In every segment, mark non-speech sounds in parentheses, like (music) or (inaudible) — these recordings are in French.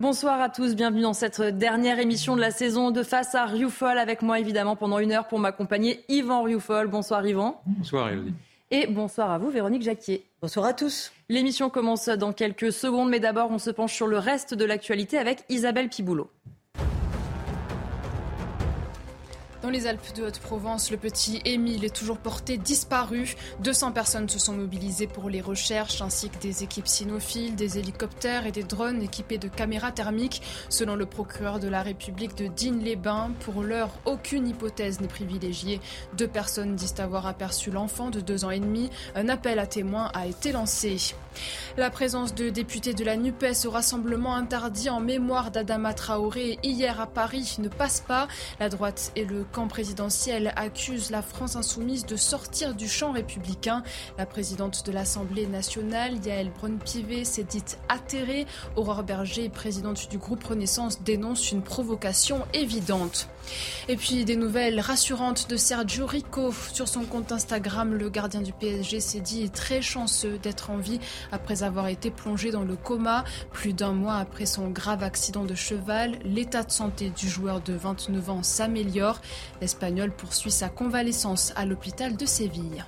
Bonsoir à tous, bienvenue dans cette dernière émission de la saison de Face à Rioufol avec moi évidemment pendant une heure pour m'accompagner Yvan Rioufol. Bonsoir Yvan. Bonsoir Elodie. Et bonsoir à vous Véronique Jacquier. Bonsoir à tous. L'émission commence dans quelques secondes mais d'abord on se penche sur le reste de l'actualité avec Isabelle Piboulot. Dans les Alpes de Haute-Provence, le petit Émile est toujours porté disparu. 200 personnes se sont mobilisées pour les recherches, ainsi que des équipes cynophiles, des hélicoptères et des drones équipés de caméras thermiques. Selon le procureur de la République de Digne-les-Bains, pour l'heure, aucune hypothèse n'est privilégiée. Deux personnes disent avoir aperçu l'enfant de deux ans et demi. Un appel à témoins a été lancé. La présence de députés de la NUPES au rassemblement interdit en mémoire d'Adama Traoré hier à Paris ne passe pas. La droite et le camp présidentiel accusent la France insoumise de sortir du champ républicain. La présidente de l'Assemblée nationale, Yael Braun-Pivet, s'est dite atterrée. Aurore Berger, présidente du groupe Renaissance, dénonce une provocation évidente. Et puis des nouvelles rassurantes de Sergio Rico. Sur son compte Instagram, le gardien du PSG s'est dit très chanceux d'être en vie après avoir été plongé dans le coma. Plus d'un mois après son grave accident de cheval, l'état de santé du joueur de 29 ans s'améliore. L'Espagnol poursuit sa convalescence à l'hôpital de Séville.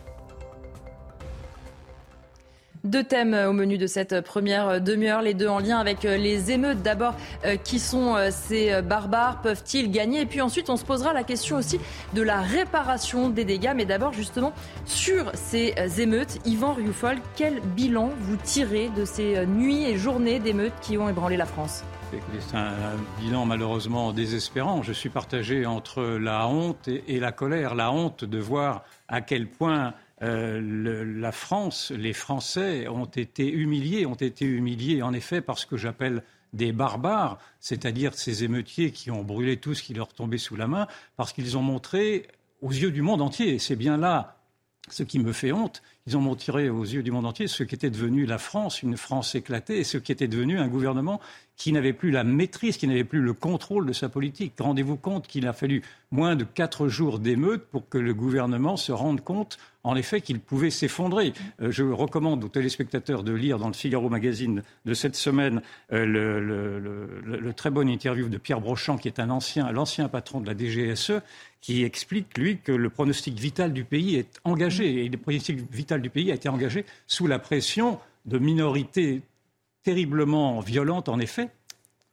Deux thèmes au menu de cette première demi-heure, les deux en lien avec euh, les émeutes. D'abord, euh, qui sont euh, ces barbares? Peuvent-ils gagner? Et puis ensuite, on se posera la question aussi de la réparation des dégâts. Mais d'abord, justement, sur ces émeutes, Yvan Rioufol, quel bilan vous tirez de ces nuits et journées d'émeutes qui ont ébranlé la France? C'est un bilan malheureusement désespérant. Je suis partagé entre la honte et la colère. La honte de voir à quel point euh, la France, les Français ont été humiliés, ont été humiliés en effet par ce que j'appelle des barbares, c'est-à-dire ces émeutiers qui ont brûlé tout ce qui leur tombait sous la main, parce qu'ils ont montré aux yeux du monde entier, et c'est bien là ce qui me fait honte, ils ont montré aux yeux du monde entier ce qu'était devenu la France, une France éclatée, et ce qui était devenu un gouvernement qui n'avait plus la maîtrise, qui n'avait plus le contrôle de sa politique. Rendez-vous compte qu'il a fallu moins de quatre jours d'émeute pour que le gouvernement se rende compte, en effet, qu'il pouvait s'effondrer. Euh, je recommande aux téléspectateurs de lire dans le Figaro Magazine de cette semaine euh, le, très bon interview de Pierre Brochant, qui est un ancien, l'ancien patron de la DGSE, qui explique, lui, que le pronostic vital du pays est engagé. Et le pronostic vital du pays a été engagé sous la pression de minorités terriblement violentes, en effet,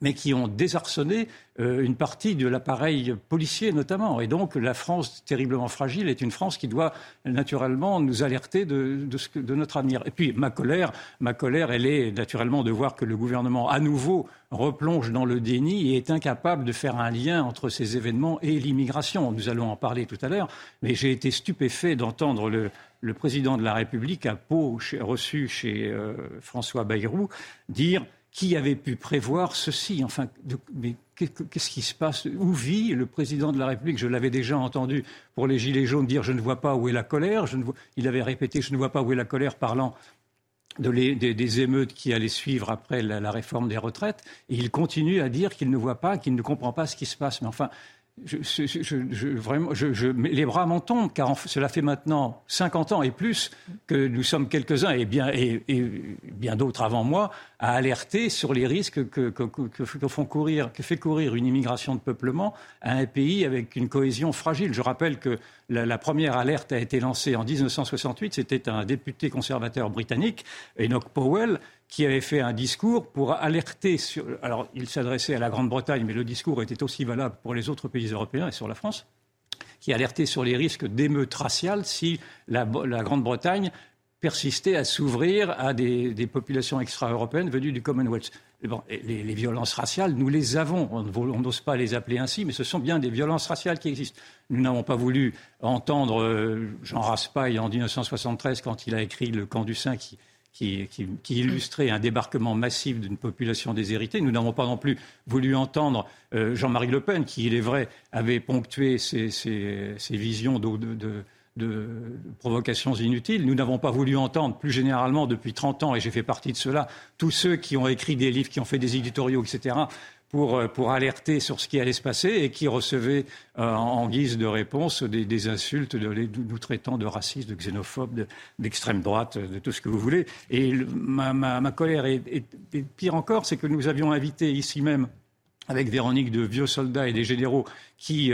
mais qui ont désarçonné euh, une partie de l'appareil policier notamment. Et donc la France, terriblement fragile, est une France qui doit naturellement nous alerter de, notre avenir. Et puis ma colère, ma colère, elle est naturellement de voir que le gouvernement, à nouveau, replonge dans le déni et est incapable de faire un lien entre ces événements et l'immigration. Nous allons en parler tout à l'heure, mais j'ai été stupéfait d'entendre le, le, président de la République à Pau, reçu chez euh, François Bayrou, dire qui avait pu prévoir ceci Enfin, mais qu'est-ce qui se passe? Où vit le président de la République? Je l'avais déjà entendu pour les Gilets jaunes dire je ne vois pas où est la colère. Il avait répété je ne vois pas où est la colère parlant des, émeutes qui allaient suivre après la, la, réforme des retraites. Et il continue à dire qu'il ne voit pas, qu'il ne comprend pas ce qui se passe. Mais enfin, je, vraiment, les bras m'en tombent, car cela fait maintenant 50 ans et plus que nous sommes quelques-uns, et bien, et, bien d'autres avant moi, à alerter sur les risques que, font courir, fait courir une immigration de peuplement à un pays avec une cohésion fragile. Je rappelle que la, la première alerte a été lancée en 1968, c'était un député conservateur britannique, Enoch Powell, qui avait fait un discours pour alerter sur. Alors, il s'adressait à la Grande-Bretagne, mais le discours était aussi valable pour les autres pays européens et sur la France, qui alertait sur les risques d'émeutes raciales si la, Grande-Bretagne persistait à s'ouvrir à des, populations extra-européennes venues du Commonwealth. les, violences raciales, nous les avons. On n'ose pas les appeler ainsi, mais ce sont bien des violences raciales qui existent. Nous n'avons pas voulu entendre euh, Jean Raspail en 1973 quand il a écrit Le camp du sein qui, qui, illustrait un débarquement massif d'une population déshéritée. Nous n'avons pas non plus voulu entendre euh, Jean-Marie Le Pen, qui, il est vrai, avait ponctué ses, visions de, provocations inutiles. Nous n'avons pas voulu entendre, plus généralement, depuis 30 ans, et j'ai fait partie de cela, tous ceux qui ont écrit des livres, qui ont fait des éditoriaux, etc., pour, euh, pour alerter sur ce qui allait se passer et qui recevait en guise de réponse des, insultes, de, nous traitant de racistes, de xénophobes, d'extrême droite, de tout ce que vous voulez. Et ma, colère est, pire encore, c'est que nous avions invité ici même avec Véronique de vieux soldats et des généraux qui,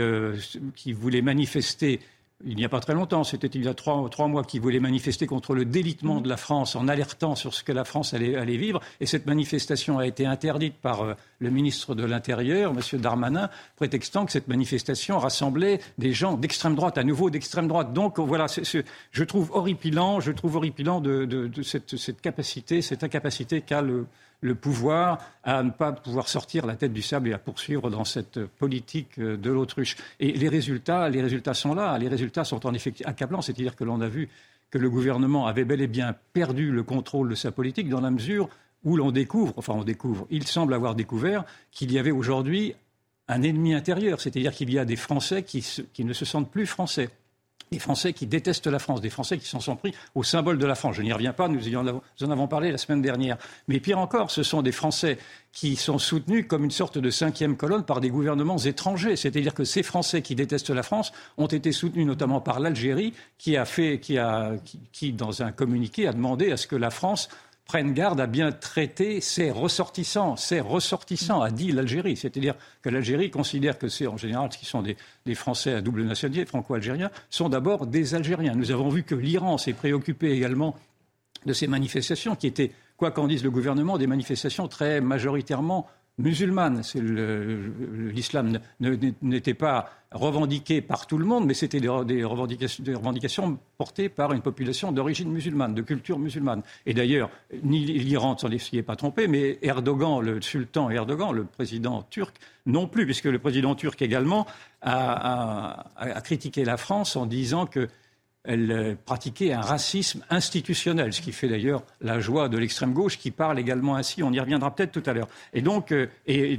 qui voulaient manifester il n'y a pas très longtemps, c'était il y a trois, mois, qui voulait manifester contre le délitement de la France en alertant sur ce que la France allait, vivre. Et cette manifestation a été interdite par euh, le ministre de l'Intérieur, M. Darmanin, prétextant que cette manifestation rassemblait des gens d'extrême droite, à nouveau d'extrême droite. Donc voilà, je trouve horripilant, je trouve horripilant de, cette, cette, capacité, cette incapacité qu'a le, le pouvoir à ne pas pouvoir sortir la tête du sable et à poursuivre dans cette politique euh, de l'autruche. Et les résultats, les résultats sont là. Les résultats sont en effet accablants. C'est-à-dire que l'on a vu que le gouvernement avait bel et bien perdu le contrôle de sa politique dans la mesure où l'on découvre, enfin on découvre, il semble avoir découvert qu'il y avait aujourd'hui un ennemi intérieur, c'est-à-dire qu'il y a des Français qui, qui ne se sentent plus français des Français qui détestent la France, des Français qui s'en sont pris au symbole de la France. Je n'y reviens pas, nous, en avons parlé la semaine dernière. Mais pire encore, ce sont des Français qui sont soutenus comme une sorte de cinquième colonne par des gouvernements étrangers. C'est-à-dire que ces Français qui détestent la France ont été soutenus notamment par l'Algérie, qui a fait, qui, qui, dans un communiqué, a demandé à ce que la France prennent garde à bien traiter ses ressortissants. Ses ressortissants, a dit l'Algérie. C'est-à-dire que l'Algérie considère que c'est en général ce qui sont des, Français à double nationalité, franco-algériens, sont d'abord des Algériens. Nous avons vu que l'Iran s'est préoccupé également de ces manifestations qui étaient, quoi qu'en dise le gouvernement, des manifestations très majoritairement musulmane. L'islam n'était pas revendiqué par tout le monde, mais c'était des, revendications, portées par une population d'origine musulmane, de culture musulmane. Et d'ailleurs, ni l'Iran s'y est pas trompé, mais Erdogan, le sultan Erdogan, le président turc, non plus, puisque le président turc également a critiqué la France en disant que elle euh, pratiquait un racisme institutionnel, ce qui fait d'ailleurs la joie de l'extrême gauche qui parle également ainsi. On y reviendra peut-être tout à l'heure. Et donc, euh, et,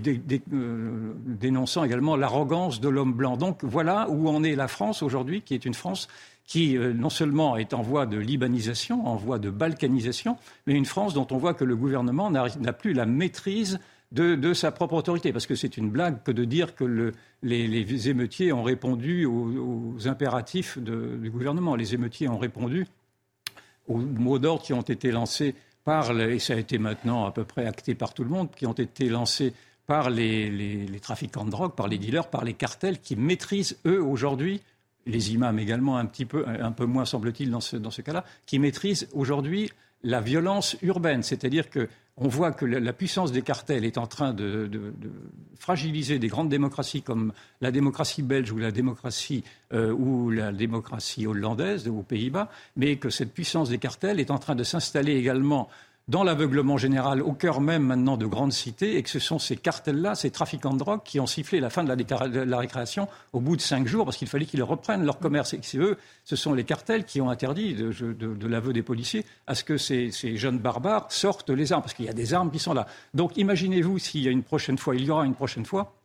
euh, dénonçant également l'arrogance de l'homme blanc. Donc voilà où en est la France aujourd'hui, qui est une France qui non seulement est en voie de libanisation, en voie de balkanisation, mais une France dont on voit que le gouvernement n'a plus la maîtrise de, sa propre autorité. Parce que c'est une blague que de dire que les, émeutiers ont répondu aux, impératifs du gouvernement. Les émeutiers ont répondu aux mots d'ordre qui ont été lancés par, et ça a été maintenant à peu près acté par tout le monde, qui ont été lancés par les, trafiquants de drogue, par les dealers, par les cartels qui maîtrisent, eux, aujourd'hui, les imams également un petit peu, un peu moins semble-t-il dans ce, dans ce cas-là, qui maîtrisent aujourd'hui la violence urbaine. C'est-à-dire que on voit que la puissance des cartels est en train de, fragiliser des grandes démocraties comme la démocratie belge ou la démocratie euh, ou la démocratie hollandaise aux Pays-Bas, mais que cette puissance des cartels est en train de s'installer également dans l'aveuglement général, au cœur même maintenant de grandes cités, et que ce sont ces cartels-là, ces trafiquants de drogue, qui ont sifflé la fin de la, récréation au bout de cinq jours, parce qu'il fallait qu'ils reprennent leur commerce. Et c'est eux, ce sont les cartels qui ont interdit, de, l'aveu des policiers, à ce que ces, jeunes barbares sortent les armes, parce qu'il y a des armes qui sont là. Donc imaginez-vous s'il y a une prochaine fois, il y aura une prochaine fois,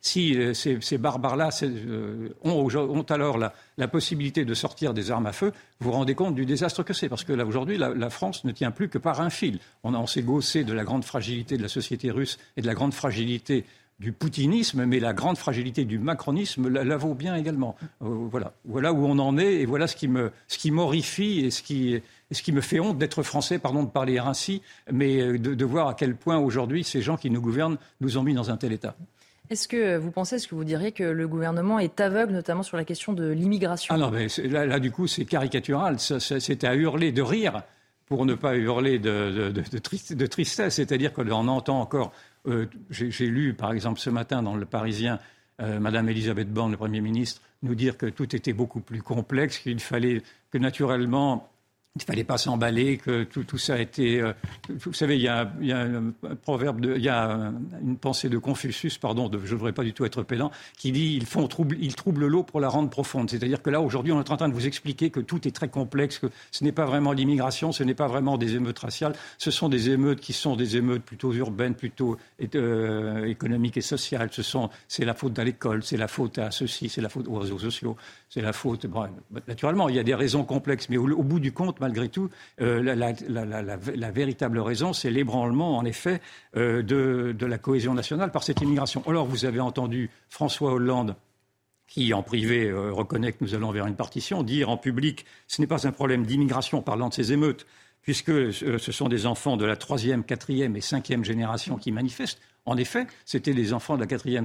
si euh, ces, barbares-là euh, ont, alors la, possibilité de sortir des armes à feu, vous vous rendez compte du désastre que c'est. Parce que là, aujourd'hui, la, France ne tient plus que par un fil. On, s'est gaussé de la grande fragilité de la société russe et de la grande fragilité du poutinisme, mais la grande fragilité du macronisme la, vaut bien également. Euh, voilà. où on en est et voilà ce qui m'horrifie et ce qui me fait honte d'être français, pardon de parler ainsi, mais de voir à quel point aujourd'hui ces gens qui nous gouvernent nous ont mis dans un tel état. Est-ce que vous pensez, est-ce que vous diriez que le gouvernement est aveugle, notamment sur la question de l'immigration? Ah non, mais là, du coup, c'est caricatural. C'est à hurler de rire pour ne pas hurler de, tristesse. C'est-à-dire qu'on entend encore. Euh, j'ai lu, par exemple, ce matin dans Le Parisien, euh, Madame Elisabeth Borne, le Premier ministre, nous dire que tout était beaucoup plus complexe, qu'il fallait que naturellement il ne fallait pas s'emballer, que tout, ça a été. Euh, vous savez, il y, a, un proverbe, de, il y a une pensée de Confucius, pardon, de, je ne devrais pas du tout être pédant, qui dit ils font trouble, ils troublent l'eau pour la rendre profonde. C'est-à-dire que là, aujourd'hui, on est en train de vous expliquer que tout est très complexe, que ce n'est pas vraiment l'immigration, ce n'est pas vraiment des émeutes raciales, ce sont des émeutes qui sont des émeutes plutôt urbaines, plutôt euh, économiques et sociales. Ce sont, c'est la faute à l'école, c'est la faute à ceci, c'est la faute aux réseaux sociaux, c'est la faute. Naturellement, il y a des raisons complexes, mais au bout du compte, malgré tout, la, véritable raison, c'est l'ébranlement, en effet, de, la cohésion nationale par cette immigration. Alors, vous avez entendu François Hollande qui en privé reconnaît que nous allons vers une partition, dire en public ce n'est pas un problème d'immigration parlant de ces émeutes, puisque ce sont des enfants de la troisième, quatrième et cinquième génération qui manifestent. En effet, c'était les enfants de la quatrième,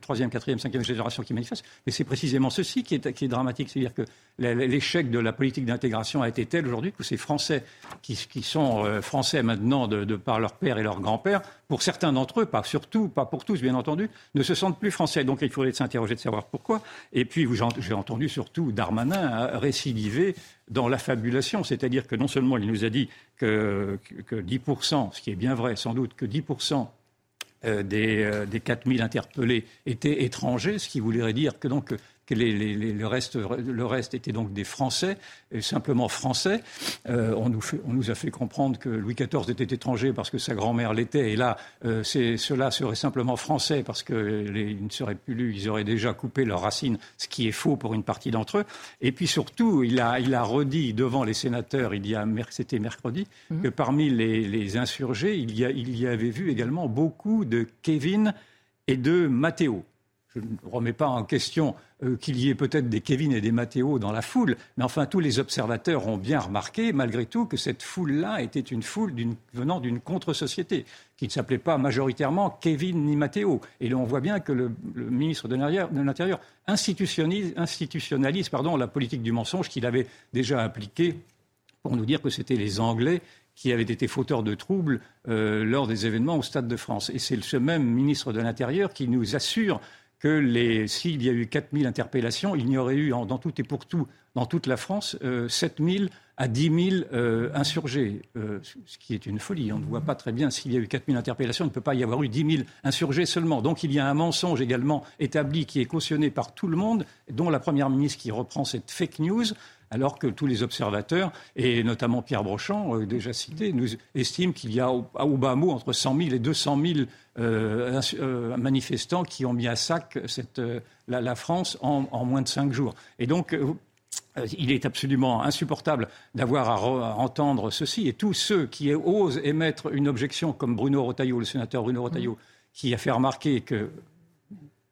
troisième, quatrième, cinquième génération qui manifestent. Mais c'est précisément ceci qui est, dramatique. C'est-à-dire que l'échec de la politique d'intégration a été tel aujourd'hui que ces Français, qui, sont euh, Français maintenant de, par leur père et leur grand-père, pour certains d'entre eux, pas surtout, pas pour tous bien entendu, ne se sentent plus Français. Donc il faudrait s'interroger de savoir pourquoi. Et puis j'ai entendu surtout Darmanin récidiver dans l'affabulation, c'est-à-dire que non seulement il nous a dit que, que 10%, ce qui est bien vrai sans doute, que 10% euh, des, euh, des 4000 interpellés étaient étrangers, ce qui voudrait dire que donc que le, reste, le reste était donc des Français, simplement Français. Euh, on, nous on, nous a fait comprendre que Louis XIV était étranger parce que sa grand-mère l'était, et là, euh, cela serait simplement Français parce qu'ils ne seraient plus lus, ils auraient déjà coupé leurs racines, ce qui est faux pour une partie d'entre eux. Et puis surtout, il a, il a redit devant les sénateurs, il y a, c'était mercredi, mmh. que parmi les, les insurgés, il y, a, il y avait vu également beaucoup de Kevin et de Matteo. Je ne remets pas en question euh, qu'il y ait peut-être des Kevin et des Mathéo dans la foule, mais enfin tous les observateurs ont bien remarqué, malgré tout, que cette foule-là était une foule venant d'une contre-société, qui ne s'appelait pas majoritairement Kevin ni Mathéo. Et on voit bien que le, ministre de l'Intérieur institutionnalise, la politique du mensonge qu'il avait déjà appliquée pour nous dire que c'était les Anglais qui avaient été fauteurs de troubles euh, lors des événements au Stade de France. Et c'est ce même ministre de l'Intérieur qui nous assure que s'il y a eu 4000 interpellations, il n'y aurait eu dans tout et pour tout, dans toute la France, euh, 7000 à 10 000 euh, insurgés, euh, ce qui est une folie. On ne voit pas très bien s'il y a eu 4 000 interpellations, il ne peut pas y avoir eu 10 000 insurgés seulement. Donc il y a un mensonge également établi qui est cautionné par tout le monde, dont la Première ministre qui reprend cette fake news alors que tous les observateurs, et notamment Pierre Brochant, euh, déjà cité, nous estiment qu'il y a au, bas mot entre 100 000 et 200 000 euh, euh, manifestants qui ont mis à sac la, France en, moins de cinq jours. Et donc, il est absolument insupportable d'avoir à, entendre ceci. Et tous ceux qui osent émettre une objection, comme Bruno Retailleau, le sénateur Bruno Retailleau, qui a fait remarquer que,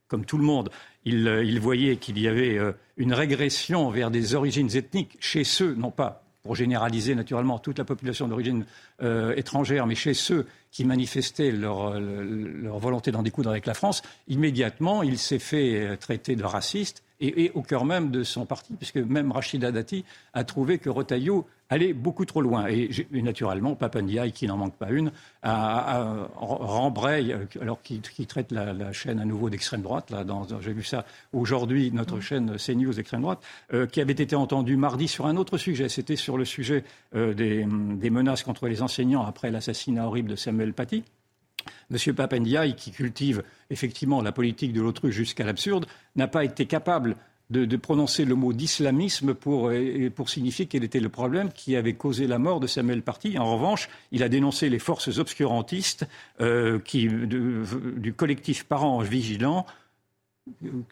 comme tout le monde, il, voyait qu'il y avait une régression vers des origines ethniques chez ceux, non pas pour généraliser naturellement toute la population d'origine euh, étrangère, mais chez ceux qui manifestaient leur, leur volonté d'en découdre avec la France, immédiatement, il s'est fait euh, traiter de raciste et, au cœur même de son parti, puisque même Rachida Dati a trouvé que Rotaillot allait beaucoup trop loin. Et, naturellement, Papandiaï, qui n'en manque pas une, a, rembraye, euh, alors qu'il traite la, chaîne à nouveau d'extrême droite, là, j'ai vu ça aujourd'hui, notre chaîne CNews d'extrême droite, euh, qui avait été entendue mardi sur un autre sujet. C'était sur le sujet euh, des, des menaces contre les enseignants après l'assassinat horrible de Samuel Paty. M. Papendiaï, qui cultive effectivement la politique de l'autruche jusqu'à l'absurde, n'a pas été capable de, prononcer le mot d'islamisme pour, pour, signifier quel était le problème qui avait causé la mort de Samuel Paty. En revanche, il a dénoncé les forces obscurantistes euh, du collectif Parents Vigilants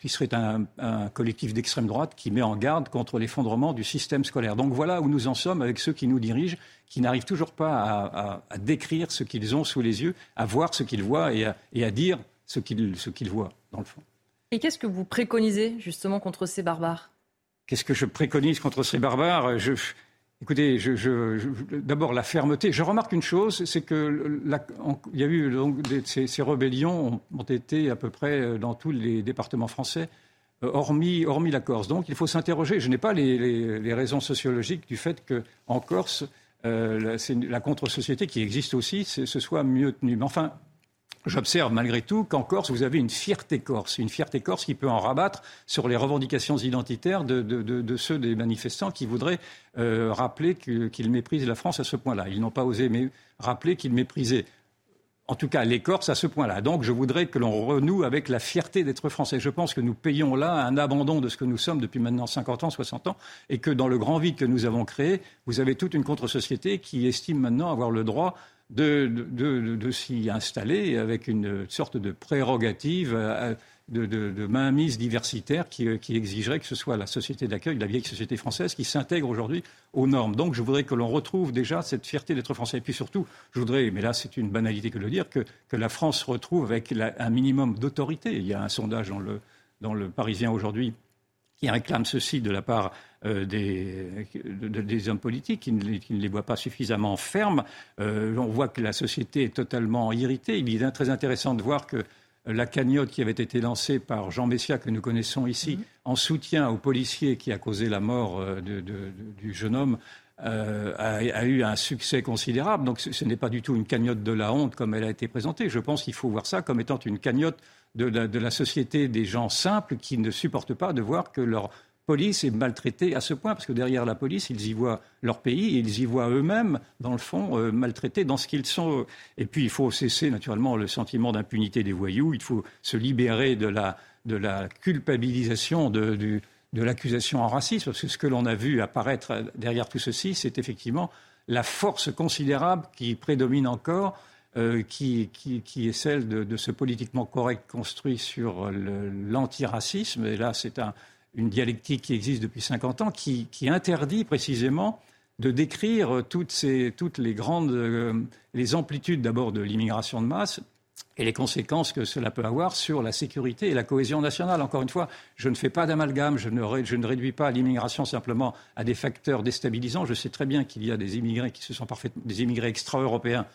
qui serait un, collectif d'extrême droite qui met en garde contre l'effondrement du système scolaire. Donc voilà où nous en sommes avec ceux qui nous dirigent, qui n'arrivent toujours pas à, décrire ce qu'ils ont sous les yeux, à voir ce qu'ils voient et à, dire ce qu'ils voient, dans le fond. Et qu'est-ce que vous préconisez justement contre ces barbares? Qu'est-ce que je préconise contre ces barbares? Écoutez, d'abord la fermeté. Je remarque une chose, c'est que y a eu ces, rébellions ont, été à peu près euh, dans tous les départements français, euh, hormis, la Corse. Donc il faut s'interroger. Je n'ai pas les, raisons sociologiques du fait qu'en Corse, euh, la contre-société qui existe aussi, ce soit mieux tenue. Mais enfin, J'observe malgré tout qu'en Corse, vous avez une fierté corse, une fierté corse qui peut en rabattre sur les revendications identitaires de, ceux des manifestants qui voudraient euh, rappeler qu'ils méprisent la France à ce point-là. Ils n'ont pas osé rappeler qu'ils méprisaient en tout cas les Corses à ce point-là. Donc je voudrais que l'on renoue avec la fierté d'être français. Je pense que nous payons là un abandon de ce que nous sommes depuis maintenant 50 ans, 60 ans, et que dans le grand vide que nous avons créé, vous avez toute une contre-société qui estime maintenant avoir le droit de, s'y installer avec une sorte de prérogative euh, de, mainmise diversitaire qui, qui, exigerait que ce soit la société d'accueil, la vieille société française, qui s'intègre aujourd'hui aux normes. Donc je voudrais que l'on retrouve déjà cette fierté d'être français. Et puis surtout, je voudrais, mais là c'est une banalité que de le dire, que, que la France retrouve avec un minimum d'autorité. Il y a un sondage dans le, dans le Parisien aujourd'hui qui réclame ceci de la part euh, des, des, hommes politiques qui ne, les voient pas suffisamment fermes. Euh, on voit que la société est totalement irritée. Il est très intéressant de voir que la cagnotte qui avait été lancée par Jean Messia, que nous connaissons ici, mhm. en soutien au policier qui a causé la mort euh, du jeune homme, euh, a, eu un succès considérable. Donc ce, n'est pas du tout une cagnotte de la honte comme elle a été présentée. Je pense qu'il faut voir ça comme étant une cagnotte de la, société des gens simples qui ne supportent pas de voir que leur police est maltraitée à ce point, parce que derrière la police, ils y voient leur pays, et ils y voient eux-mêmes, dans le fond, euh, maltraités dans ce qu'ils sont. Et puis, il faut cesser naturellement le sentiment d'impunité des voyous, il faut se libérer de la, de la culpabilisation de, de l'accusation en racisme, parce que ce que l'on a vu apparaître derrière tout ceci, c'est effectivement la force considérable qui prédomine encore euh, qui, est celle de, ce politiquement correct construit sur l'antiracisme. Et là, c'est un, une dialectique qui existe depuis 50 ans, qui, interdit précisément de décrire toutes, ces, toutes les grandes euh, les amplitudes d'abord de l'immigration de masse et les conséquences que cela peut avoir sur la sécurité et la cohésion nationale. Encore une fois, je ne fais pas d'amalgame, je ne, réduis pas l'immigration simplement à des facteurs déstabilisants. Je sais très bien qu'il y a des immigrés qui se sont parfaitement, des immigrés extra-européens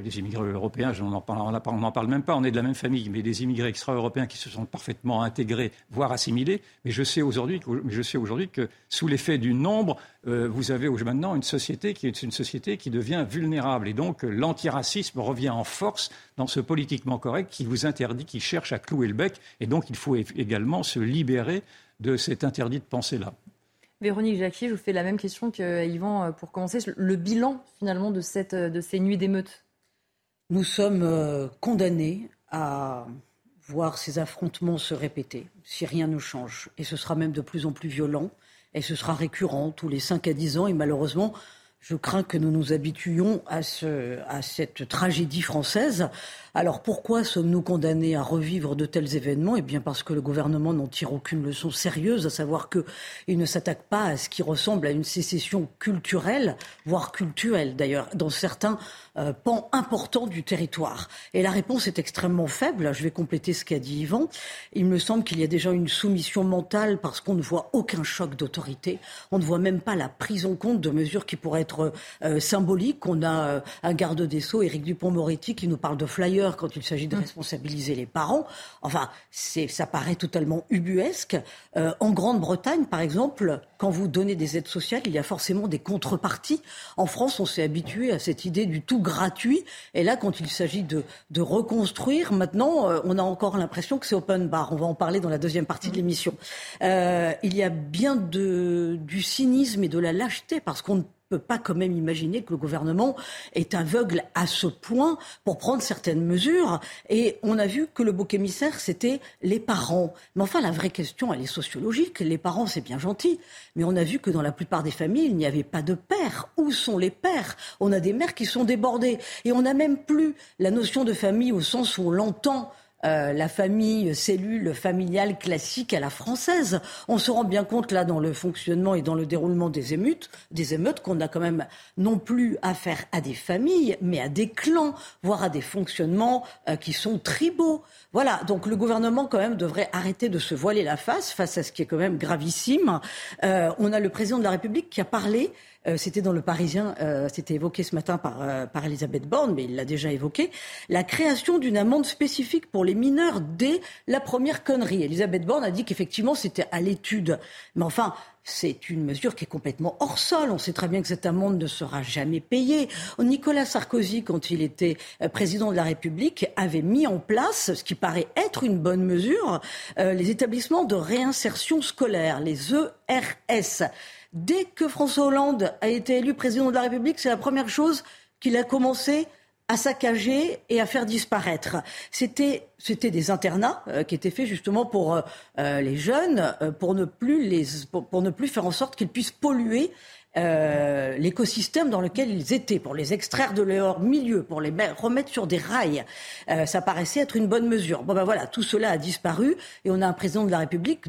les immigrés européens, on n'en parle, même pas, on est de la même famille, mais des immigrés extra-européens qui se sont parfaitement intégrés, voire assimilés. Mais je sais aujourd'hui que, sous l'effet du nombre, euh, vous avez maintenant une société qui est une société qui devient vulnérable. Et donc l'antiracisme revient en force dans ce politiquement correct qui vous interdit, qui cherche à clouer le bec. Et donc il faut également se libérer de cet interdit de pensée-là. Véronique Jacquier, je vous fais la même question que Yvan euh, pour commencer. Le bilan finalement de, de ces nuits d'émeutes? Nous sommes euh, condamnés à voir ces affrontements se répéter si rien ne change. Et ce sera même de plus en plus violent et ce sera récurrent tous les 5 à 10 ans. Et malheureusement, je crains que nous nous habituions à, ce, à cette tragédie française alors pourquoi sommes-nous condamnés à revivre de tels événements? Eh bien parce que le gouvernement n'en tire aucune leçon sérieuse, à savoir qu'il ne s'attaque pas à ce qui ressemble à une sécession culturelle, voire culturelle d'ailleurs, dans certains euh, pans importants du territoire. Et la réponse est extrêmement faible. Je vais compléter ce qu'a dit Yvan. Il me semble qu'il y a déjà une soumission mentale parce qu'on ne voit aucun choc d'autorité. On ne voit même pas la prise en compte de mesures qui pourraient être euh, symboliques. On a euh, un garde des Sceaux, Éric Dupont-Moretti, qui nous parle de flyers quand il s'agit de mmh. responsabiliser les parents. Enfin, ça paraît totalement ubuesque. Euh, en Grande-Bretagne, par exemple, quand vous donnez des aides sociales, il y a forcément des contreparties. En France, on s'est habitué à cette idée du tout gratuit. Et là, quand il s'agit de, reconstruire, maintenant, on a encore l'impression que c'est open bar. On va en parler dans la deuxième partie de mmh. l'émission. Il y a bien de, du cynisme et de la lâcheté parce qu'on peut pas quand même imaginer que le gouvernement est aveugle à ce point pour prendre certaines mesures. Et on a vu que le bouc émissaire, c'était les parents. Mais enfin, la vraie question, elle est sociologique. Les parents, c'est bien gentil. Mais on a vu que dans la plupart des familles, il n'y avait pas de père. Où sont les pères? On a des mères qui sont débordées. Et on n'a même plus la notion de famille au sens où on l'entend euh, la famille cellule familiale classique à la française. On se rend bien compte là dans le fonctionnement et dans le déroulement des émeutes, des émeutes qu'on a quand même non plus affaire à des familles, mais à des clans, voire à des fonctionnements euh, qui sont tribaux. Voilà, donc le gouvernement quand même devrait arrêter de se voiler la face face à ce qui est quand même gravissime. Euh, on a le président de la République qui a parlé euh, c'était dans le Parisien, euh, c'était évoqué ce matin par, euh, par Elisabeth Borne, mais il l'a déjà évoqué, la création d'une amende spécifique pour les mineurs dès la première connerie. Elisabeth Borne a dit qu'effectivement c'était à l'étude. Mais enfin, c'est une mesure qui est complètement hors sol. On sait très bien que cette amende ne sera jamais payée. Nicolas Sarkozy, quand il était président de la République, avait mis en place, ce qui paraît être une bonne mesure, les établissements de réinsertion scolaire, les ERS. Dès que François Hollande a été élu président de la République, c'est la première chose qu'il a commencé à saccager et à faire disparaître. C'était des internats euh, qui étaient faits justement pour euh, euh, les jeunes, pour, ne plus faire en sorte qu'ils puissent polluer euh, l'écosystème dans lequel ils étaient, pour les extraire de leur milieu, pour les remettre sur des rails. Euh, ça paraissait être une bonne mesure. Bon ben voilà, tout cela a disparu et on a un président de la République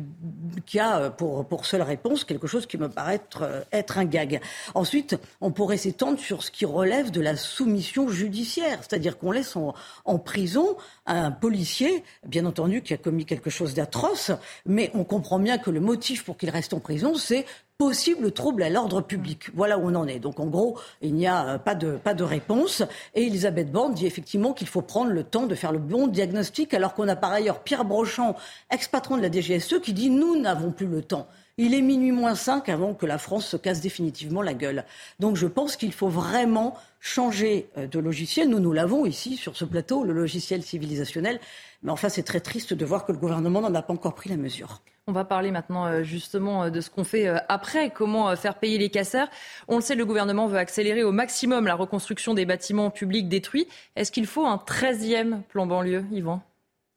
qui a euh, pour, pour seule réponse quelque chose qui me paraît être, être un gag. Ensuite, on pourrait s'étendre sur ce qui relève de la soumission judiciaire, c'est-à-dire qu'on laisse en, en prison un policier, bien entendu, qui a commis quelque chose d'atroce, mais on comprend bien que le motif pour qu'il reste en prison, c'est possible trouble à l'ordre public. Voilà où on en est. Donc en gros, il n'y a euh, pas de, pas de réponse. Et Elisabeth Borne dit effectivement qu'il faut prendre le temps de faire le bon diagnostic, alors qu'on a par ailleurs Pierre Brochant, ex-patron de la DGSE, qui dit nous n'avons plus le temps. Il est minuit moins 5 avant que la France se casse définitivement la gueule. Donc je pense qu'il faut vraiment changer euh, de logiciel. Nous, nous l'avons ici sur ce plateau, le logiciel civilisationnel. Mais enfin, c'est très triste de voir que le gouvernement n'en a pas encore pris la mesure. On va parler maintenant euh, justement euh, de ce qu'on fait après, comment faire payer les casseurs. On le sait, le gouvernement veut accélérer au maximum la reconstruction des bâtiments publics détruits. Est-ce qu'il faut un 13e plan banlieue, Yvan?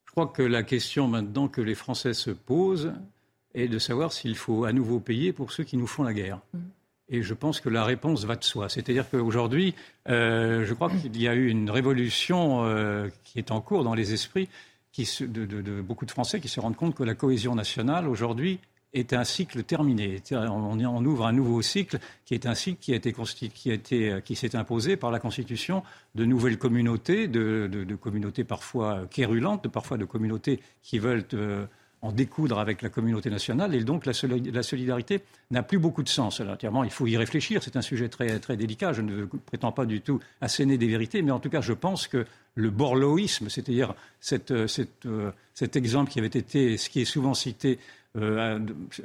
Je crois que la question maintenant que les Français se posent, et de savoir s'il faut à nouveau payer pour ceux qui nous font la guerre. Mm. Et je pense que la réponse va de soi. C'est-à-dire qu'aujourd'hui, euh, je crois qu'il y a eu une révolution euh, qui est en cours dans les esprits qui de, beaucoup de Français qui se rendent compte que la cohésion nationale, aujourd'hui, est un cycle terminé. On, ouvre un nouveau cycle qui est un cycle qui, a été qui, a été, qui s'est imposé par la constitution de nouvelles communautés, de, communautés parfois quérulantes, parfois de communautés qui veulent... Euh, en découdre avec la communauté nationale. Et donc la, solidarité n'a plus beaucoup de sens. Alors, il faut y réfléchir. C'est un sujet très, délicat. Je ne prétends pas du tout asséner des vérités, mais en tout cas, je pense que le borloïsme, c'est-à-dire euh, euh, cet exemple qui avait été, ce qui est souvent cité euh,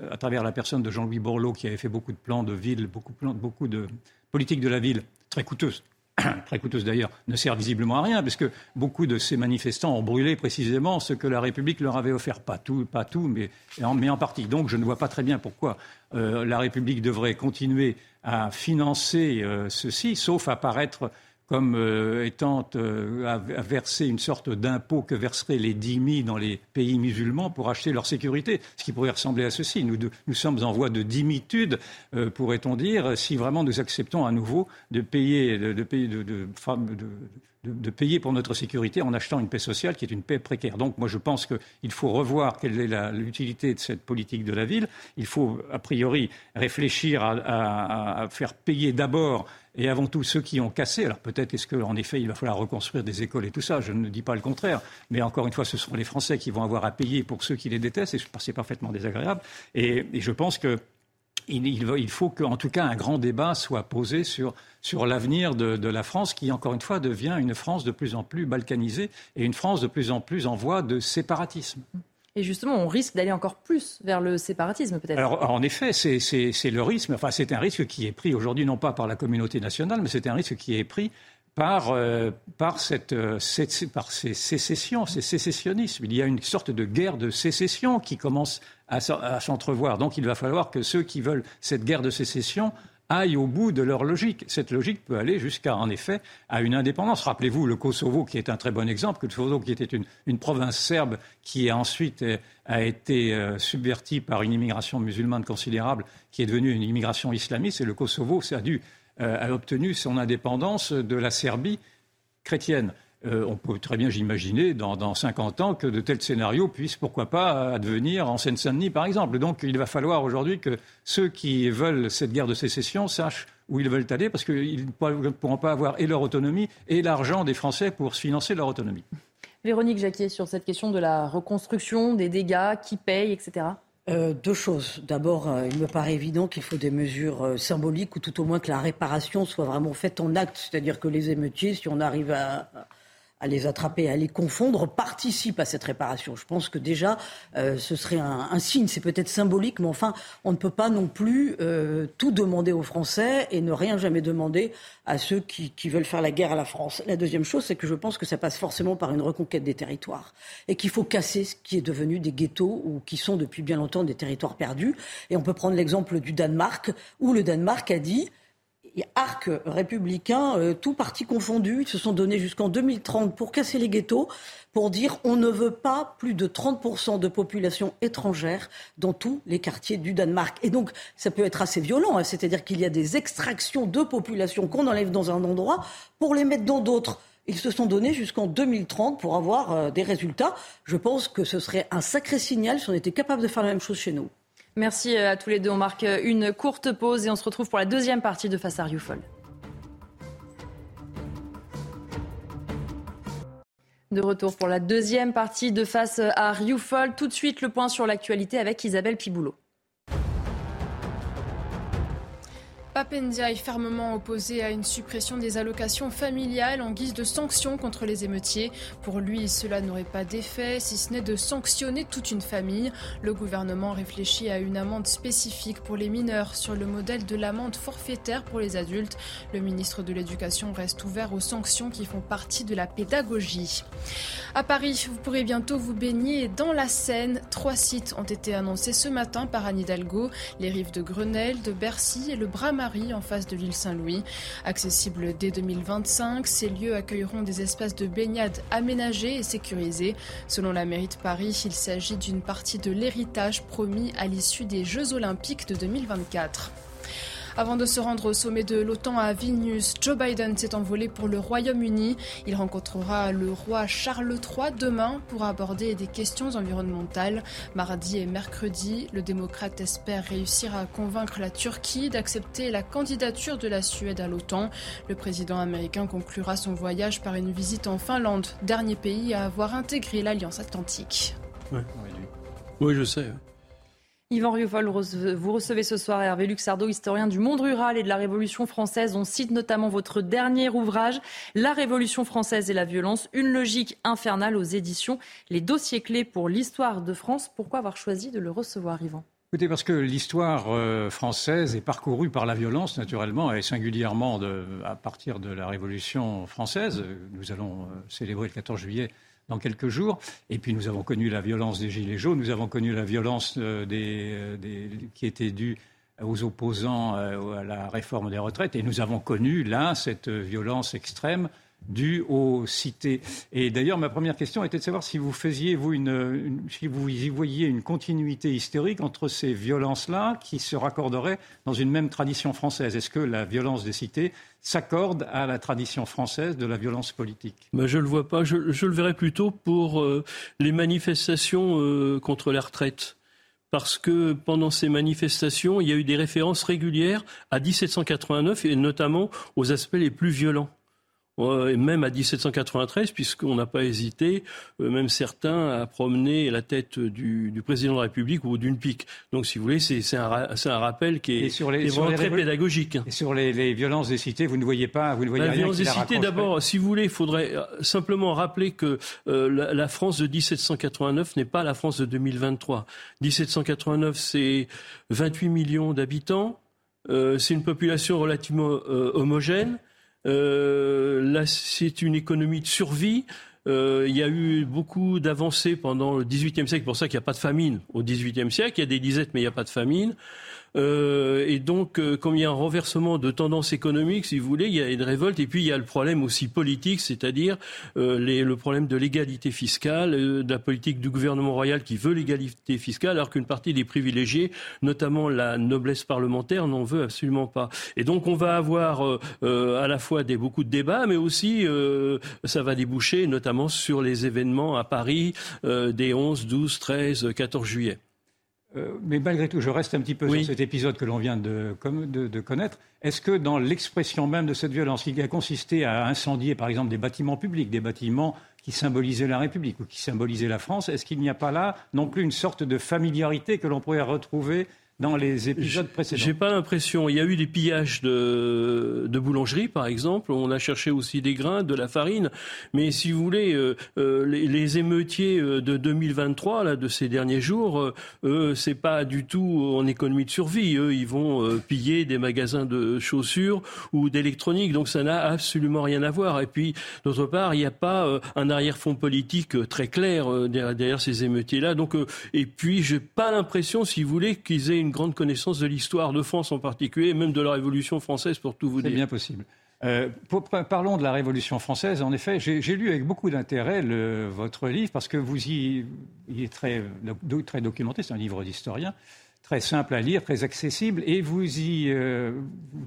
à, travers la personne de Jean-Louis Borloo, qui avait fait beaucoup de plans de ville, beaucoup de politiques de la ville très coûteuses (coughs) très coûteuse d'ailleurs, ne sert visiblement à rien, parce que beaucoup de ces manifestants ont brûlé précisément ce que la République leur avait offert. Pas tout, pas tout mais, en, mais en partie. Donc je ne vois pas très bien pourquoi euh, la République devrait continuer à financer euh, ceci, sauf à paraître comme euh, étant euh, à, verser une sorte d'impôt que verseraient les dhimmis dans les pays musulmans pour acheter leur sécurité, ce qui pourrait ressembler à ceci. Nous, sommes en voie de dimitude, euh, pourrait-on dire, si vraiment nous acceptons à nouveau de payer, de, de, de, de de, payer pour notre sécurité en achetant une paix sociale qui est une paix précaire. Donc moi je pense qu'il faut revoir quelle est l'utilité de cette politique de la ville. Il faut a priori réfléchir à, faire payer d'abord et avant tout ceux qui ont cassé. Alors peut-être est-ce qu'en effet il va falloir reconstruire des écoles et tout ça, je ne dis pas le contraire, mais encore une fois ce seront les Français qui vont avoir à payer pour ceux qui les détestent et c'est parfaitement désagréable. Et, et je pense que il, faut qu'en tout cas un grand débat soit posé sur, l'avenir de, la France qui, encore une fois, devient une France de plus en plus balkanisée et une France de plus en plus en voie de séparatisme. Et justement, on risque d'aller encore plus vers le séparatisme, peut-être. Alors, en effet, c'est le risque. Enfin, c'est un risque qui est pris aujourd'hui, non pas par la communauté nationale, mais c'est un risque qui est pris par, euh, par, cette, euh, par ces sécessions, ces sécessionnismes. Il y a une sorte de guerre de sécession qui commence à, s'entrevoir. Donc il va falloir que ceux qui veulent cette guerre de sécession aillent au bout de leur logique. Cette logique peut aller jusqu'à, en effet, à une indépendance. Rappelez-vous le Kosovo, qui est un très bon exemple, Kosovo, qui était une, province serbe, qui a ensuite euh, a été subvertie par une immigration musulmane considérable, qui est devenue une immigration islamiste, et le Kosovo, ça a dû euh, a obtenu son indépendance de la Serbie chrétienne. Euh, on peut très bien imaginer dans, dans 50 ans que de tels scénarios puissent, pourquoi pas, advenir en Seine-Saint-Denis, par exemple. Donc il va falloir aujourd'hui que ceux qui veulent cette guerre de sécession sachent où ils veulent aller, parce qu'ils ne pourront pas avoir et leur autonomie et l'argent des Français pour financer leur autonomie. Véronique Jacquier, sur cette question de la reconstruction, des dégâts, qui paye, etc. Euh, deux choses. D'abord, euh, il me paraît évident qu'il faut des mesures euh, symboliques ou tout au moins que la réparation soit vraiment faite en acte. C'est-à-dire que les émeutiers, si on arrive à, à les attraper, à les confondre, participe à cette réparation. Je pense que déjà, euh, ce serait un, signe, c'est peut-être symbolique, mais enfin, on ne peut pas non plus euh, tout demander aux Français et ne rien jamais demander à ceux qui, qui, veulent faire la guerre à la France. La deuxième chose, c'est que je pense que ça passe forcément par une reconquête des territoires et qu'il faut casser ce qui est devenu des ghettos ou qui sont depuis bien longtemps des territoires perdus. Et on peut prendre l'exemple du Danemark, où le Danemark a dit arc républicain, euh, tout parti confondu. Ils se sont donnés jusqu'en 2030 pour casser les ghettos, pour dire on ne veut pas plus de 30% de population étrangère dans tous les quartiers du Danemark. Et donc, ça peut être assez violent. Hein. C'est-à-dire qu'il y a des extractions de population qu'on enlève dans un endroit pour les mettre dans d'autres. Ils se sont donnés jusqu'en 2030 pour avoir euh, des résultats. Je pense que ce serait un sacré signal si on était capable de faire la même chose chez nous. Merci euh, à tous les deux. On marque euh, une courte pause et on se retrouve pour la deuxième partie de Face à Rioufol. De retour pour la deuxième partie de Face à Rioufol. Tout de suite, le point sur l'actualité avec Isabelle Piboulot. Papendia est fermement opposé à une suppression des allocations familiales en guise de sanction contre les émeutiers. Pour lui, cela n'aurait pas d'effet, si ce n'est de sanctionner toute une famille. Le gouvernement réfléchit à une amende spécifique pour les mineurs sur le modèle de l'amende forfaitaire pour les adultes. Le ministre de l'Éducation reste ouvert aux sanctions qui font partie de la pédagogie. À Paris, vous pourrez bientôt vous baigner dans la Seine. Trois sites ont été annoncés ce matin par Anne Hidalgo, les rives de Grenelle, de Bercy et le En face de l'île Saint-Louis. Accessible dès 2025, ces lieux accueilleront des espaces de baignade aménagés et sécurisés. Selon la mairie de Paris, il s'agit d'une partie de l'héritage promis à l'issue des Jeux olympiques de 2024. Avant de se rendre au sommet de l'OTAN à Vilnius, Joe Biden s'est envolé pour le Royaume-Uni. Il rencontrera le roi Charles III demain pour aborder des questions environnementales. Mardi et mercredi, le démocrate espère réussir à convaincre la Turquie d'accepter la candidature de la Suède à l'OTAN. Le président américain conclura son voyage par une visite en Finlande, dernier pays à avoir intégré l'Alliance atlantique. Oui, je sais. Yvan Rioufol, vous recevez ce soir Hervé Luxardo, historien du monde rural et de la Révolution française. On cite notamment votre dernier ouvrage, La Révolution française et la violence, une logique infernale aux éditions, les dossiers clés pour l'histoire de France. Pourquoi avoir choisi de le recevoir, Yvan? Écoutez, parce que l'histoire euh, française est parcourue par la violence, naturellement, et singulièrement à partir de la Révolution française. Nous allons euh, célébrer le 14 juillet dans quelques jours. Et puis nous avons connu la violence des Gilets jaunes, nous avons connu la violence euh, euh, qui était due aux opposants euh, à la réforme des retraites. Et nous avons connu là cette violence extrême due aux cités. Et d'ailleurs, ma première question était de savoir si vous faisiez, vous, une, si vous y voyiez une continuité historique entre ces violences-là qui se raccorderaient dans une même tradition française. Est-ce que la violence des cités s'accorde à la tradition française de la violence politique? Ben, Je ne le vois pas. Je, le verrais plutôt pour euh, les manifestations euh, contre la retraite parce que pendant ces manifestations, il y a eu des références régulières à 1789 et notamment aux aspects les plus violents et même à 1793, puisqu'on n'a pas hésité, euh, même certains, à promener la tête du, président de la République ou d'une pique. Donc, si vous voulez, c'est un, un, rappel qui est, sur les, vraiment très pédagogique. Et sur les, violences des cités, vous ne voyez pas, vous ne voyez la rien violence des cités, d'abord, si vous voulez, il faudrait euh, simplement rappeler que euh, la, la, France de 1789 n'est pas la France de 2023. 1789, c'est 28 millions d'habitants. c'est une population relativement homogène. Euh, là, c'est une économie de survie. Euh, il y a eu beaucoup d'avancées pendant le XVIIIe siècle, pour ça qu'il n'y a pas de famine au XVIIIe siècle. Il y a des disettes, mais il n'y a pas de famine. Euh, et donc, euh, comme il y a un renversement de tendance économique, si vous voulez, il y a une révolte. Et puis, il y a le problème aussi politique, c'est-à-dire euh, le problème de l'égalité fiscale, de la politique du gouvernement royal qui veut l'égalité fiscale, alors qu'une partie des privilégiés, notamment la noblesse parlementaire, n'en veut absolument pas. Et donc, on va avoir à la fois des, beaucoup de débats, mais aussi ça va déboucher notamment sur les événements à Paris des 11, 12, 13, 14 juillet. Euh, mais malgré tout, je reste un petit peu sur cet épisode que l'on vient de, connaître. Est-ce que dans l'expression même de cette violence, qui a consisté à incendier, par exemple, des bâtiments publics, des bâtiments qui symbolisaient la République ou qui symbolisaient la France, est-ce qu'il n'y a pas là non plus une sorte de familiarité que l'on pourrait retrouver dans les épisodes précédents J'ai pas l'impression. Il y a eu des pillages de, de boulangeries, par exemple. On a cherché aussi des grains, de la farine. Mais si vous voulez, euh, euh, les, émeutiers euh, de 2023, là, de ces derniers jours, eux, c'est pas du tout en économie de survie. Eux, ils vont piller des magasins de chaussures ou d'électronique. Donc ça n'a absolument rien à voir. Et puis, d'autre part, il n'y a pas un arrière-fond politique très clair derrière, derrière ces émeutiers-là. Donc, et puis, j'ai pas l'impression, si vous voulez, qu'ils aient une une grande connaissance de l'histoire de France en particulier, et même de la Révolution française, pour tout vous dire. C'est bien possible. Euh, parlons de la Révolution française. En effet, j'ai lu avec beaucoup d'intérêt votre livre parce que vous y, il est très, très documenté. C'est un livre d'historien, très simple à lire, très accessible, et vous y euh,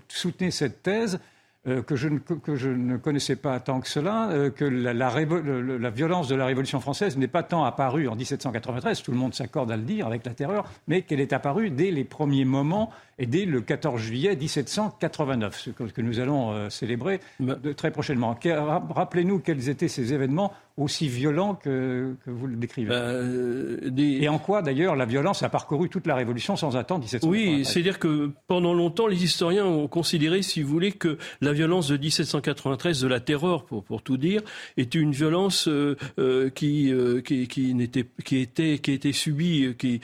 soutenez cette thèse euh, que, je ne, que, je ne, connaissais pas tant que cela, euh, que la, la, violence de la Révolution française n'est pas tant apparue en 1793, tout le monde s'accorde à le dire avec la terreur, mais qu'elle est apparue dès les premiers moments et dès le 14 juillet 1789, ce que, nous allons euh, célébrer très prochainement. Rappelez-nous quels étaient ces événements aussi violents que, vous le décrivez. Bah, euh, et en quoi, d'ailleurs, la violence a parcouru toute la Révolution sans attendre 1793 Oui, c'est-à-dire que pendant longtemps, les historiens ont considéré, si vous voulez, que la violence de 1793, de la terreur, pour, pour tout dire, était une violence euh, qui, qui, qui, n'était, qui, était, qui était subie, qui,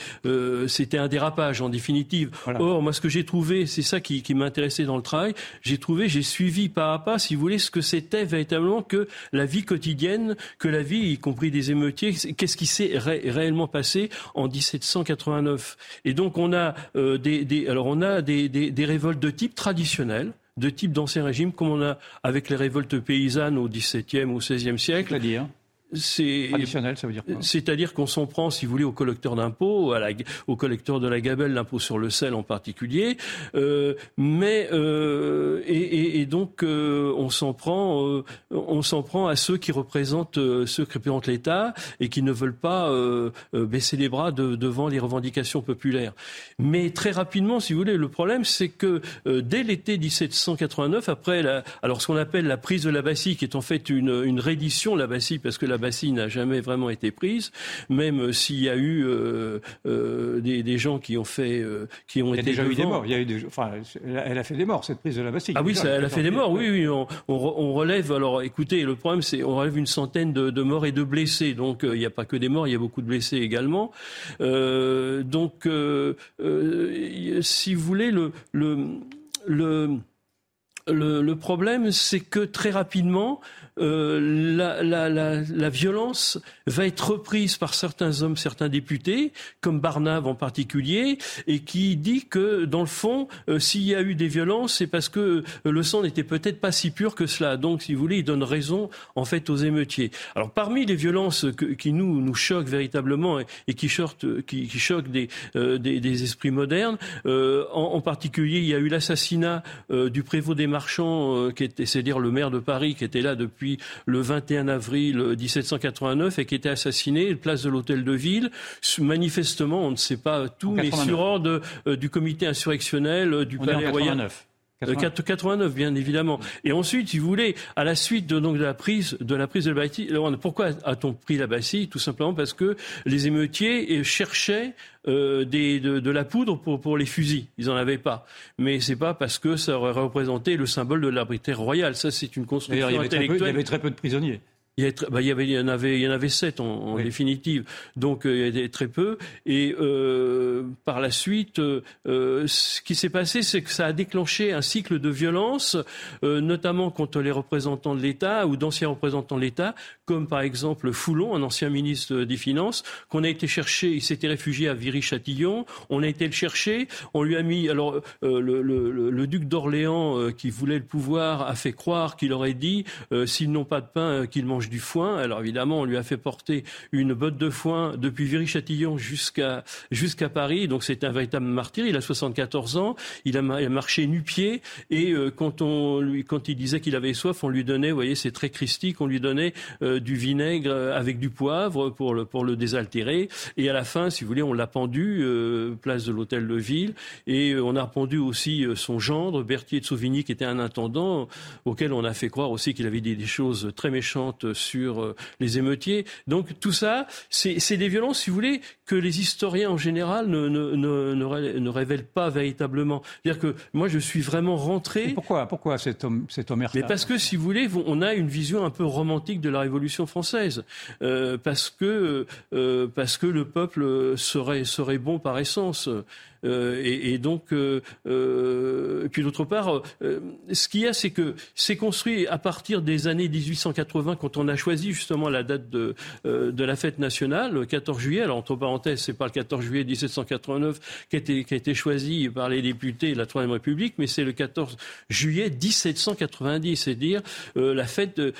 c'était un dérapage, en définitive. Or, moi, ce que j'ai trouvé, c'est ça qui, m'intéressait dans le travail, j'ai trouvé, j'ai suivi pas à pas, si vous voulez, ce que c'était véritablement que la vie quotidienne, que la vie, y compris des émeutiers, qu'est-ce qui s'est réellement passé en 1789. Et donc on a euh, des, des, alors on a des, des, révoltes de type traditionnel, de type d'ancien régime, comme on a avec les révoltes paysannes au XVIIe ou XVIe siècle. C'est-à-dire c'est traditionnel, ça veut dire quoi? C'est-à-dire qu'on s'en prend, si vous voulez, au collecteur d'impôts, au collecteur de la gabelle, l'impôt sur le sel en particulier, euh, mais euh, et, et, et, donc euh, on s'en prend, euh, on s'en prend à ceux qui représentent euh, ceux qui représentent l'État et qui ne veulent pas baisser les bras de, devant les revendications populaires. Mais très rapidement, si vous voulez, le problème, c'est que dès l'été 1789, après la, alors ce qu'on appelle la prise de la Bassie, qui est en fait une, une reddition la Bassie, parce que la bassine n'a jamais vraiment été prise, même s'il y a eu euh, euh, des, des, gens qui ont fait, euh, qui ont été. Il y a déjà eu des morts. Il y a eu des, enfin, elle a fait des morts cette prise de la bassine. Ah oui, ça, elle a fait des morts. Oui, oui. On, on, relève. Alors, écoutez, le problème, c'est on relève une centaine de, de morts et de blessés. Donc, il n'y a pas que des morts, il y a beaucoup de blessés également. donc, si vous voulez, le, le, le le, le, problème, c'est que très rapidement, euh, la, la, la, la, violence va être reprise par certains hommes, certains députés, comme Barnave en particulier, et qui dit que, dans le fond, euh, s'il y a eu des violences, c'est parce que euh, le sang n'était peut-être pas si pur que cela. Donc, si vous voulez, il donne raison, en fait, aux émeutiers. Alors, parmi les violences que, qui nous, nous choquent véritablement et, qui, choquent, qui, qui choquent des, des, des, esprits modernes, en, en, particulier, il y a eu l'assassinat du prévôt des marchands, qui était, c'est-à-dire le maire de Paris, qui était là depuis le 21 avril 1789 et qui était assassiné place de l'hôtel de ville. Manifestement, on ne sait pas tout, mais sur ordre euh, du comité insurrectionnel euh, du Palais Royal. 89. 89, bien évidemment. Et ensuite, si vous voulez, à la suite de, donc, de la prise de la prise de la Bastille, pourquoi a-t-on pris la Bastille Tout simplement parce que les émeutiers cherchaient euh, des, de, de, la poudre pour, pour les fusils. Ils n'en avaient pas. Mais c'est pas parce que ça aurait représenté le symbole de l'arbitraire royal. Ça, c'est une construction intellectuelle. il y avait très peu de prisonniers. Bah, il y, avait, il y en avait, il y en avait sept en, définitive, donc euh, il y avait très peu. Et euh, par la suite, euh, ce qui s'est passé, c'est que ça a déclenché un cycle de violence, notamment contre les représentants de l'État ou d'anciens représentants de l'État, comme par exemple Foulon, un ancien ministre des Finances, qu'on a été chercher. Il s'était réfugié à Viry-Châtillon. On a été le chercher. On lui a mis. Alors le, le, le, duc d'Orléans, qui voulait le pouvoir, a fait croire qu'il aurait dit s'ils n'ont pas de pain, qu'ils mangent du foin. Alors évidemment, on lui a fait porter une botte de foin depuis Viry-Châtillon jusqu'à jusqu'à Paris. Donc c'est un véritable martyr. Il a 74 ans. Il a, marché nu-pied. Et euh, quand on lui, quand il disait qu'il avait soif, on lui donnait, vous voyez, c'est très christique, on lui donnait euh, du vinaigre avec du poivre pour le pour le désaltérer. Et à la fin, si vous voulez, on l'a pendu euh, place de l'hôtel de ville. Et on a pendu aussi son gendre, Berthier de Sauvigny, qui était un intendant, auquel on a fait croire aussi qu'il avait dit des choses très méchantes sur euh, les émeutiers. Donc tout ça, c'est des violences, si vous voulez, que les historiens en général ne, ne, ne, ne révèlent pas véritablement. C'est-à-dire que moi, je suis vraiment rentré. pourquoi, pourquoi cet, homme, cet omerta Mais parce que, si vous voulez, on a une vision un peu romantique de la Révolution française. Euh, parce, que, euh, parce que le peuple serait, serait bon par essence. Et, donc, et puis d'autre part, ce qu'il y a, c'est que c'est construit à partir des années 1880, quand on a choisi justement la date de, la fête nationale, le 14 juillet. Alors entre parenthèses, c'est pas le 14 juillet 1789 qui a été, été choisi par les députés de la Troisième République, mais c'est le 14 juillet 1790, c'est-à-dire la fête de,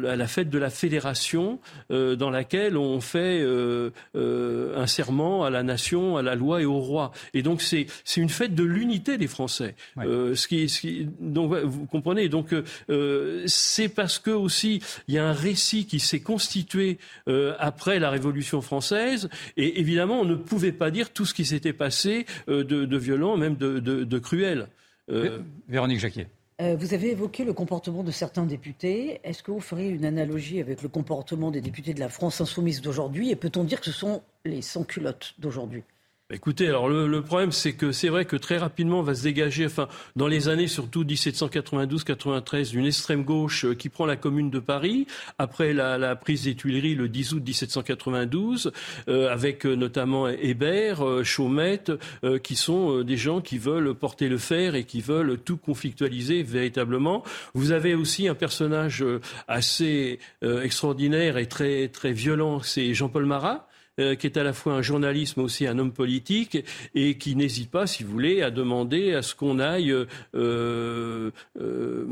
la fête de la fédération dans laquelle on fait un serment à la nation, à la loi et au roi. Et donc c'est c'est une fête de l'unité des Français. Euh, ce, qui, ce qui, donc vous comprenez. Donc euh, c'est parce que aussi il y a un récit qui s'est constitué euh, après la Révolution française. Et évidemment, on ne pouvait pas dire tout ce qui s'était passé de, de, violent, même de, de, de cruel. Véronique Jacquier. vous avez évoqué le comportement de certains députés. Est-ce que vous feriez une analogie avec le comportement des députés de la France insoumise d'aujourd'hui? Et peut-on dire que ce sont les sans-culottes d'aujourd'hui? Écoutez, alors le, problème, c'est que c'est vrai que très rapidement va se dégager, enfin, dans les années surtout 1792-93, une extrême gauche euh, qui prend la commune de Paris après la, prise des Tuileries le 10 août 1792, euh, avec euh, notamment Hébert, Chaumette, qui sont des gens qui veulent porter le fer et qui veulent tout conflictualiser véritablement. Vous avez aussi un personnage assez extraordinaire et très très violent, c'est Jean-Paul Marat euh, qui est à la fois un journaliste mais aussi un homme politique et qui n'hésite pas, si vous voulez, à demander à ce qu'on aille euh, euh,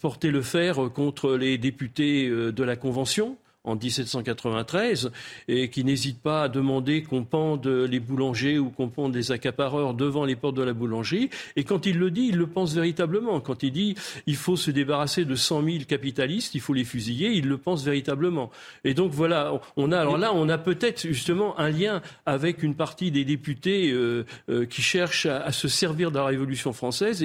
porter le fer contre les députés de la Convention en 1793 et qui n'hésite pas à demander qu'on pende les boulangers ou qu'on pende les accapareurs devant les portes de la boulangerie. Et quand il le dit, il le pense véritablement. Quand il dit il faut se débarrasser de 100 000 capitalistes, il faut les fusiller, il le pense véritablement. Et donc voilà, on a alors là, on a peut-être justement un lien avec une partie des députés euh, euh, qui cherchent à, se servir de la Révolution française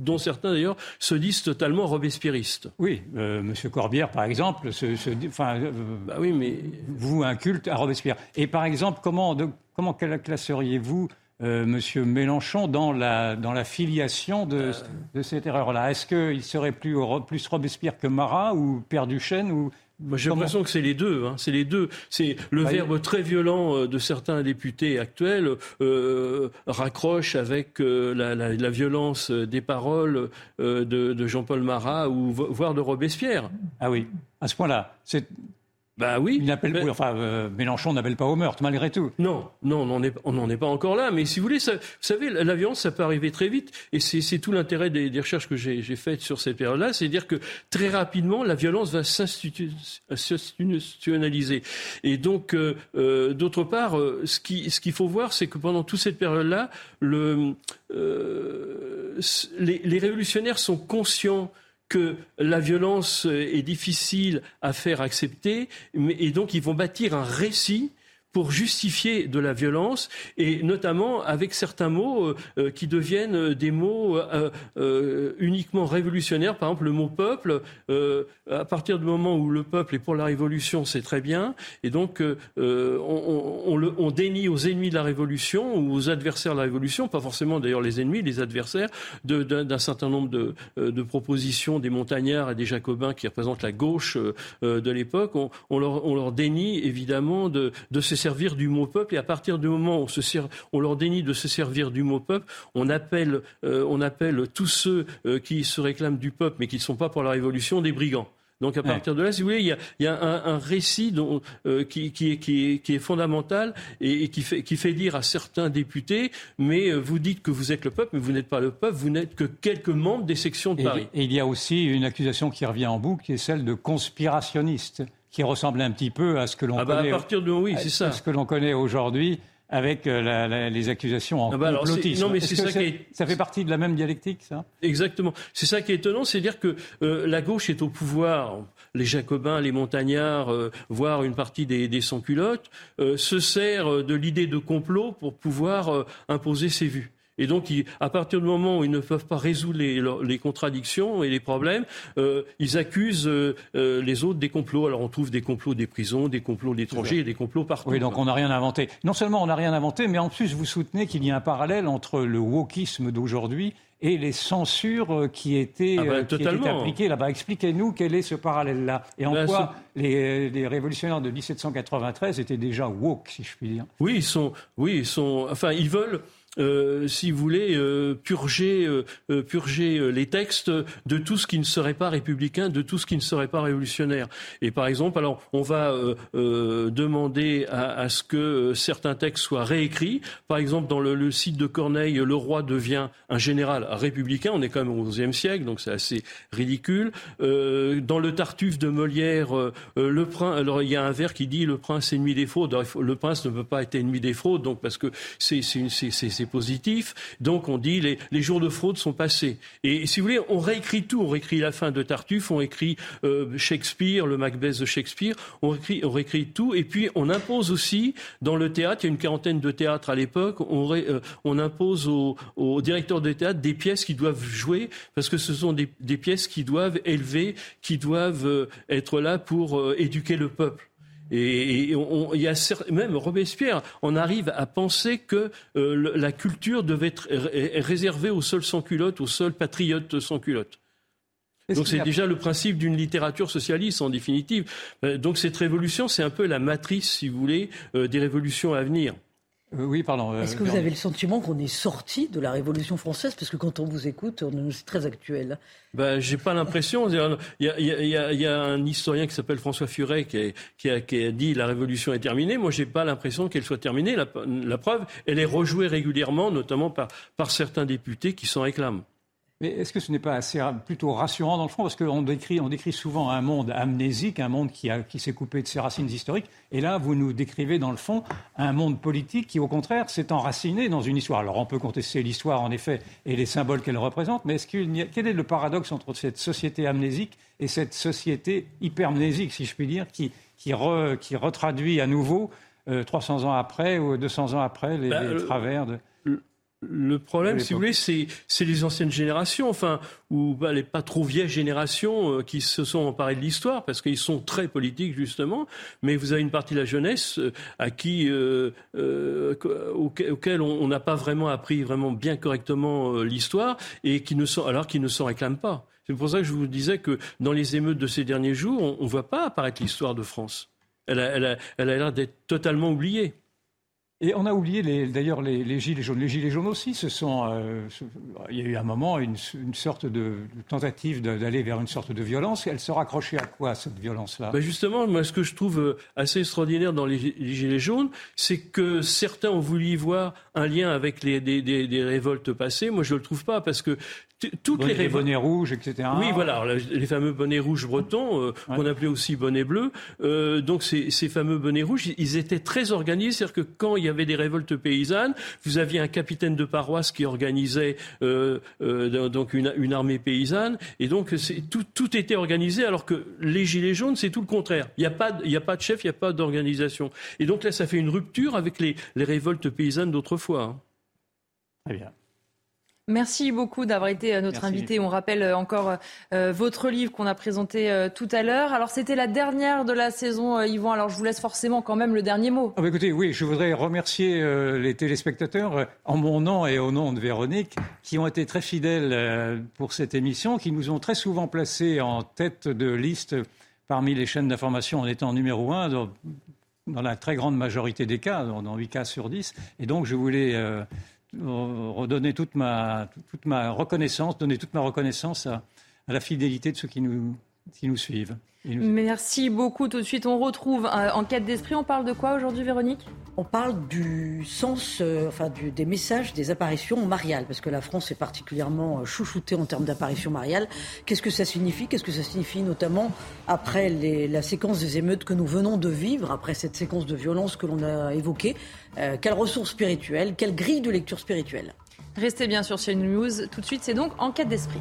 dont certains d'ailleurs se disent totalement robespierristes. Oui, euh, Monsieur Corbière, par exemple, se, enfin, euh, bah oui, mais vous un culte à Robespierre. Et par exemple, comment, de, comment classeriez-vous euh, Monsieur Mélenchon dans la, dans la filiation de, de cette erreur-là? Est-ce qu'il serait plus, plus Robespierre que Marat ou Père Duchesne ou j'ai l'impression que c'est les deux. Hein. C'est les deux. C'est le bah, verbe très violent euh, de certains députés actuels euh, raccroche avec euh, la, la, la, violence des paroles euh, de, de Jean-Paul Marat ou voire de Robespierre. Ah oui, à ce point-là. C'est bah oui. Il n'appelle, enfin, euh, Mélenchon n'appelle pas au meurtre, malgré tout. Non, non, on n'en est, pas encore là. Mais si vous voulez, ça, vous savez, la violence, ça peut arriver très vite. Et c'est, tout l'intérêt des, recherches que j'ai, faites sur cette période-là. C'est dire que très rapidement, la violence va s'institutionnaliser. Et donc, euh, euh, d'autre part, ce, qui, ce qu'il faut voir, c'est que pendant toute cette période-là, le, les, les révolutionnaires sont conscients que la violence est difficile à faire accepter, et donc ils vont bâtir un récit pour justifier de la violence et notamment avec certains mots euh, euh, qui deviennent euh, des mots uniquement révolutionnaires. Par exemple, le mot peuple, à partir du moment où le peuple est pour la révolution, c'est très bien. Et donc, on, le, on, dénie aux ennemis de la révolution ou aux adversaires de la révolution, pas forcément d'ailleurs les ennemis, les adversaires, d'un certain nombre de, propositions des montagnards et des jacobins qui représentent la gauche de l'époque. On, leur, leur dénie évidemment de, de ces servir du mot peuple. Et à partir du moment où on, se on leur dénie de se servir du mot peuple, on appelle, euh, on appelle tous ceux euh, qui se réclament du peuple mais qui ne sont pas pour la révolution des brigands. Donc à partir de là, si vous voulez, il y a, il y a un, un, récit dont, euh, qui, qui, est, qui, est, qui, est, fondamental et, et, qui, fait, qui fait dire à certains députés, mais vous dites que vous êtes le peuple, mais vous n'êtes pas le peuple, vous n'êtes que quelques membres des sections de Paris. Et il y a aussi une accusation qui revient en boucle, qui est celle de conspirationniste qui ressemble un petit peu à ce que l'on ah bah connaît. À partir de oui, c'est ça. Ce que l'on connaît aujourd'hui avec euh, les accusations en ah bah complotisme. Non, mais c'est ça, qui est... ça fait partie de la même dialectique, ça? Exactement. C'est ça qui est étonnant, c'est dire que euh, la gauche est au pouvoir. Les Jacobins, les Montagnards, euh, voire une partie des, des sans-culottes, se sert de l'idée de complot pour pouvoir imposer ses vues. Et donc, à partir du moment où ils ne peuvent pas résoudre les, contradictions et les problèmes, euh, ils accusent euh, euh, les autres des complots. Alors, on trouve des complots des prisons, des complots d'étrangers et des complots partout. Oui, donc on n'a rien inventé. Non seulement on n'a rien inventé, mais en plus, vous soutenez qu'il y a un parallèle entre le wokisme d'aujourd'hui et les censures qui étaient, ah ben, appliquées là-bas. Expliquez-nous quel est ce parallèle-là et en ben, quoi les, les, révolutionnaires de 1793 étaient déjà woke, si je puis dire? Oui, ils sont, oui, ils sont, enfin, ils veulent euh, si vous voulez, euh, purger, euh, purger les textes de tout ce qui ne serait pas républicain, de tout ce qui ne serait pas révolutionnaire. Et par exemple, alors on va demander à, ce que certains textes soient réécrits. Par exemple, dans le, site de Corneille, le roi devient un général républicain. On est quand même au XIe siècle, donc c'est assez ridicule. dans le Tartuffe de Molière, le prince, alors il y a un vers qui dit le prince ennemi des fraudes. Le prince ne peut pas être ennemi des fraudes, donc parce que c'est positif. Donc on dit les, les jours de fraude sont passés. Et si vous voulez, on réécrit tout. On réécrit la fin de Tartuffe, on écrit euh, Shakespeare, le Macbeth de Shakespeare. On réécrit, on réécrit tout. Et puis on impose aussi dans le théâtre, il y a une quarantaine de théâtres à l'époque, on, euh, on, impose aux, directeurs de théâtre des pièces qui doivent jouer parce que ce sont des, des pièces qui doivent élever, qui doivent euh, être là pour éduquer le peuple. Et, il y a même Robespierre, on arrive à penser que euh, la culture devait être réservée aux seuls sans-culottes, aux seuls patriotes sans-culottes. Donc c'est déjà le principe d'une littérature socialiste en définitive. Euh, donc cette révolution, c'est un peu la matrice, si vous voulez, euh, des révolutions à venir. Euh, oui, pardon. Euh, Est-ce que vous avez le sentiment qu'on est sorti de la Révolution française? Parce que quand on vous écoute, c'est très actuel. Ben, j'ai pas l'impression. Il y a, un historien qui s'appelle François Furet qui, a, dit la Révolution est terminée. Moi, j'ai pas l'impression qu'elle soit terminée. La, preuve, elle est rejouée régulièrement, notamment par, par certains députés qui s'en réclament. Mais est-ce que ce n'est pas assez plutôt rassurant dans le fond? Parce qu'on décrit, on décrit souvent un monde amnésique, un monde qui, qui s'est coupé de ses racines historiques. Et là, vous nous décrivez dans le fond un monde politique qui, au contraire, s'est enraciné dans une histoire. Alors on peut contester l'histoire, en effet, et les symboles qu'elle représente, mais est-ce qu'il y a, quel est le paradoxe entre cette société amnésique et cette société hypermnésique, si je puis dire, qui, qui, qui retraduit à nouveau, 300 euh, ans après ou 200 ans après, les, bah, travers de... Le problème, si vous voulez, c'est les anciennes générations, enfin, ou bah, les pas trop vieilles générations euh, qui se sont emparées de l'histoire, parce qu'ils sont très politiques, justement, mais vous avez une partie de la jeunesse euh, à qui, euh, auquel on n'a pas vraiment appris vraiment bien correctement l'histoire, et qui ne sont, alors qu'ils ne s'en réclament pas. C'est pour ça que je vous disais que dans les émeutes de ces derniers jours, on ne voit pas apparaître l'histoire de France. Elle a l'air d'être totalement oubliée. Et on a oublié d'ailleurs les, gilets jaunes. Les gilets jaunes aussi, ce sont, euh, il y a eu un moment une, sorte de, tentative d'aller vers une sorte de violence. Elle se raccrochait à quoi cette violence-là? Ben Justement, moi, ce que je trouve euh, assez extraordinaire dans les, gilets jaunes, c'est que certains ont voulu y voir un lien avec les, des, des révoltes passées. Moi, je le trouve pas parce que toutes les, bonnets rouges, etc. Oui, voilà, les fameux bonnets rouges bretons, euh, qu'on appelait aussi bonnets bleus. Euh, donc ces, ces, fameux bonnets rouges, ils étaient très organisés, c'est-à-dire que quand il y avait des révoltes paysannes, vous aviez un capitaine de paroisse qui organisait euh, euh donc une, une, armée paysanne, et donc tout, tout, était organisé, alors que les gilets jaunes, c'est tout le contraire. Il n'y a pas, il a pas de chef, il n'y a pas d'organisation. Et donc là, ça fait une rupture avec les, les révoltes paysannes d'autrefois. Hein. Très bien. Merci beaucoup d'avoir été euh, notre invité. On rappelle euh, encore euh, votre livre qu'on a présenté tout à l'heure. Alors c'était la dernière de la saison, Yvan. Alors je vous laisse forcément quand même le dernier mot. Ah bah écoutez, oui, je voudrais remercier les téléspectateurs en mon nom et au nom de Véronique qui ont été très fidèles pour cette émission, qui nous ont très souvent placés en tête de liste parmi les chaînes d'information en étant numéro un. Dans, la très grande majorité des cas, dans, 8 cas sur 10. Et donc, je voulais redonner toute ma, toute ma reconnaissance, donner toute ma reconnaissance à, la fidélité de ceux qui nous, qui nous suivent. Merci beaucoup. Tout de suite, on retrouve euh, Enquête d'esprit. On parle de quoi aujourd'hui, Véronique? On parle du sens, euh, enfin du, des messages des apparitions mariales, parce que la France est particulièrement euh, chouchoutée en termes d'apparitions mariales. Qu'est-ce que ça signifie? Qu'est-ce que ça signifie notamment après les, la séquence des émeutes que nous venons de vivre, après cette séquence de violence que l'on a évoquée Quelles ressources spirituelles Quelle grille de lecture spirituelle Restez bien sur CNews. Tout de suite, c'est donc Enquête d'esprit.